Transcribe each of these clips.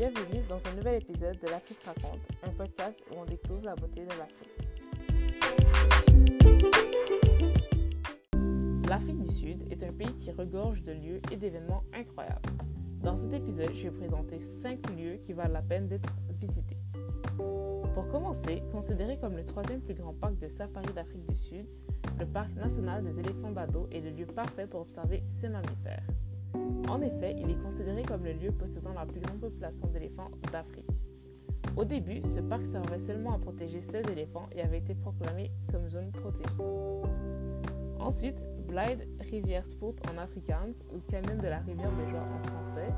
Bienvenue dans un nouvel épisode de l'Afrique raconte, un podcast où on découvre la beauté de l'Afrique. L'Afrique du Sud est un pays qui regorge de lieux et d'événements incroyables. Dans cet épisode, je vais présenter 5 lieux qui valent la peine d'être visités. Pour commencer, considéré comme le troisième plus grand parc de safari d'Afrique du Sud, le parc national des éléphants d'Ado est le lieu parfait pour observer ces mammifères. En effet, il est considéré comme le lieu possédant la plus grande population d'éléphants d'Afrique. Au début, ce parc servait seulement à protéger 16 éléphants et avait été proclamé comme zone protégée. Ensuite, Blythe Rivière Sport en Afrikaans ou Canyon de la rivière des joie en français,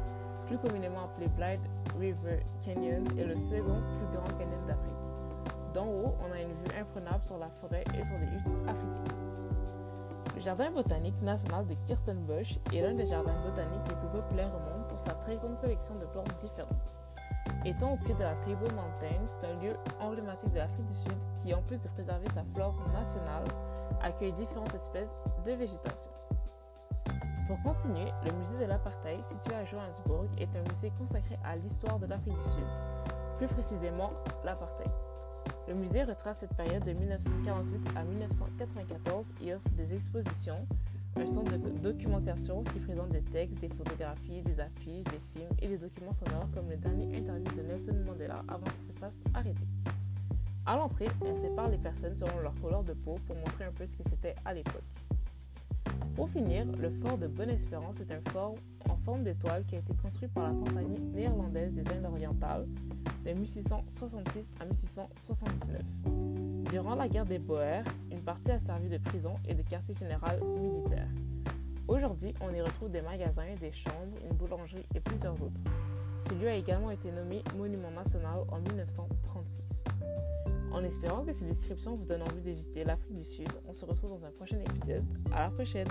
plus communément appelé Blythe River Canyon, est le second plus grand canyon d'Afrique. D'en haut, on a une vue imprenable sur la forêt et sur les huttes africaines. Le jardin botanique national de Kirstenbush est l'un des jardins botaniques les plus populaires au monde pour sa très grande collection de plantes différentes. Étant au pied de la Table Mountain, c'est un lieu emblématique de l'Afrique du Sud qui, en plus de préserver sa flore nationale, accueille différentes espèces de végétation. Pour continuer, le musée de l'apartheid, situé à Johannesburg, est un musée consacré à l'histoire de l'Afrique du Sud, plus précisément l'apartheid. Le musée retrace cette période de 1948 à 1994 et offre des expositions, un centre de documentation qui présente des textes, des photographies, des affiches, des films et des documents sonores comme le dernier interview de Nelson Mandela avant qu'il se fasse arrêter. À l'entrée, on sépare les personnes selon leur couleur de peau pour montrer un peu ce que c'était à l'époque. Pour finir, le fort de Bonne-Espérance est un fort forme d'étoile qui a été construit par la compagnie néerlandaise des Indes orientales de 1666 à 1679. Durant la guerre des Boers, une partie a servi de prison et de quartier général militaire. Aujourd'hui, on y retrouve des magasins, des chambres, une boulangerie et plusieurs autres. Ce lieu a également été nommé Monument national en 1936. En espérant que ces descriptions vous donnent envie de visiter l'Afrique du Sud, on se retrouve dans un prochain épisode. À la prochaine!